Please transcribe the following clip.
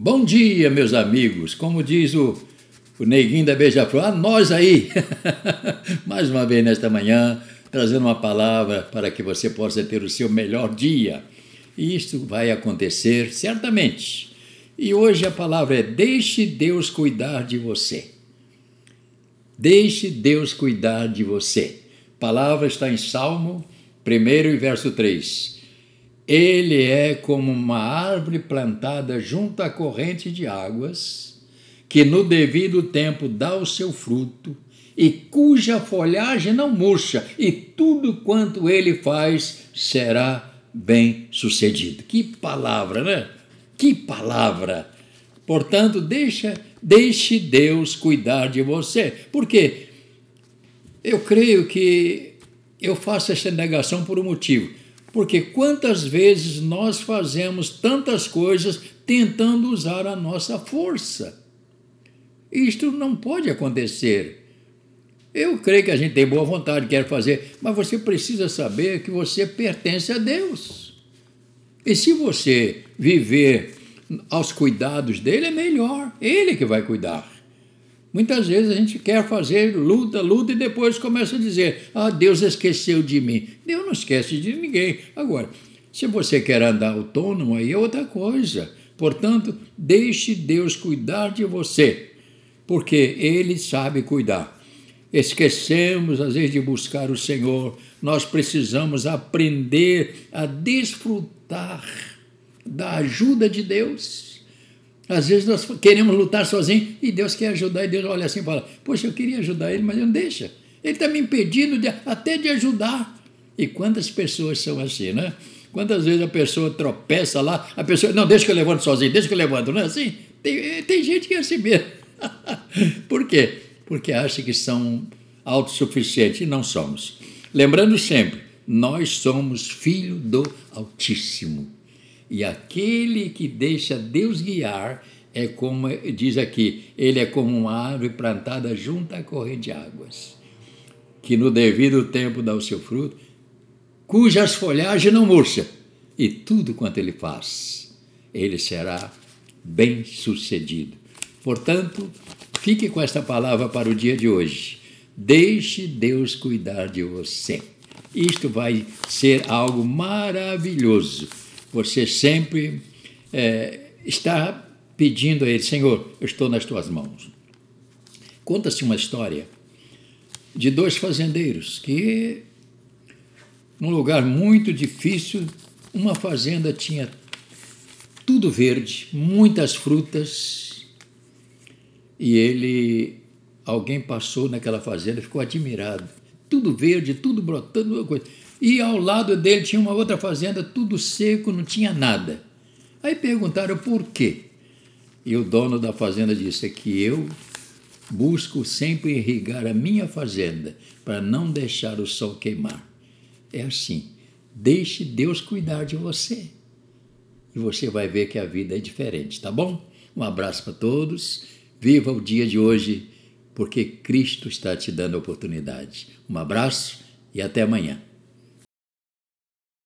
Bom dia, meus amigos. Como diz o, o neguinho da Beija-Flor, a nós aí. Mais uma vez nesta manhã, trazendo uma palavra para que você possa ter o seu melhor dia. E isto vai acontecer certamente. E hoje a palavra é: deixe Deus cuidar de você. Deixe Deus cuidar de você. A palavra está em Salmo 1 e verso 3. Ele é como uma árvore plantada junto à corrente de águas, que no devido tempo dá o seu fruto, e cuja folhagem não murcha, e tudo quanto ele faz será bem sucedido. Que palavra, né? Que palavra! Portanto, deixa, deixe Deus cuidar de você. Porque eu creio que eu faço essa negação por um motivo porque quantas vezes nós fazemos tantas coisas tentando usar a nossa força? Isto não pode acontecer. Eu creio que a gente tem boa vontade, quer fazer, mas você precisa saber que você pertence a Deus. E se você viver aos cuidados dele, é melhor. Ele que vai cuidar. Muitas vezes a gente quer fazer luta, luta e depois começa a dizer: Ah, Deus esqueceu de mim. Deus não esquece de ninguém. Agora, se você quer andar autônomo, aí é outra coisa. Portanto, deixe Deus cuidar de você, porque Ele sabe cuidar. Esquecemos, às vezes, de buscar o Senhor. Nós precisamos aprender a desfrutar da ajuda de Deus. Às vezes nós queremos lutar sozinhos e Deus quer ajudar, e Deus olha assim e fala: Poxa, eu queria ajudar ele, mas ele não deixa. Ele está me impedindo de, até de ajudar. E quantas pessoas são assim, né? Quantas vezes a pessoa tropeça lá, a pessoa, não, deixa que eu levanto sozinho, deixa que eu levanto, não é assim? Tem, tem gente que é assim mesmo. Por quê? Porque acha que são autossuficientes e não somos. Lembrando sempre, nós somos filho do Altíssimo. E aquele que deixa Deus guiar é como diz aqui, ele é como uma árvore plantada junto à corrente de águas, que no devido tempo dá o seu fruto, cujas folhagens não murcha, e tudo quanto ele faz, ele será bem sucedido. Portanto, fique com esta palavra para o dia de hoje. Deixe Deus cuidar de você. Isto vai ser algo maravilhoso você sempre é, está pedindo a Ele: Senhor, eu estou nas tuas mãos. Conta-se uma história de dois fazendeiros que, num lugar muito difícil, uma fazenda tinha tudo verde, muitas frutas, e ele, alguém passou naquela fazenda, ficou admirado. Tudo verde, tudo brotando, coisa. E ao lado dele tinha uma outra fazenda, tudo seco, não tinha nada. Aí perguntaram por quê. E o dono da fazenda disse é que eu busco sempre irrigar a minha fazenda para não deixar o sol queimar. É assim. Deixe Deus cuidar de você. E você vai ver que a vida é diferente, tá bom? Um abraço para todos. Viva o dia de hoje, porque Cristo está te dando a oportunidade. Um abraço e até amanhã.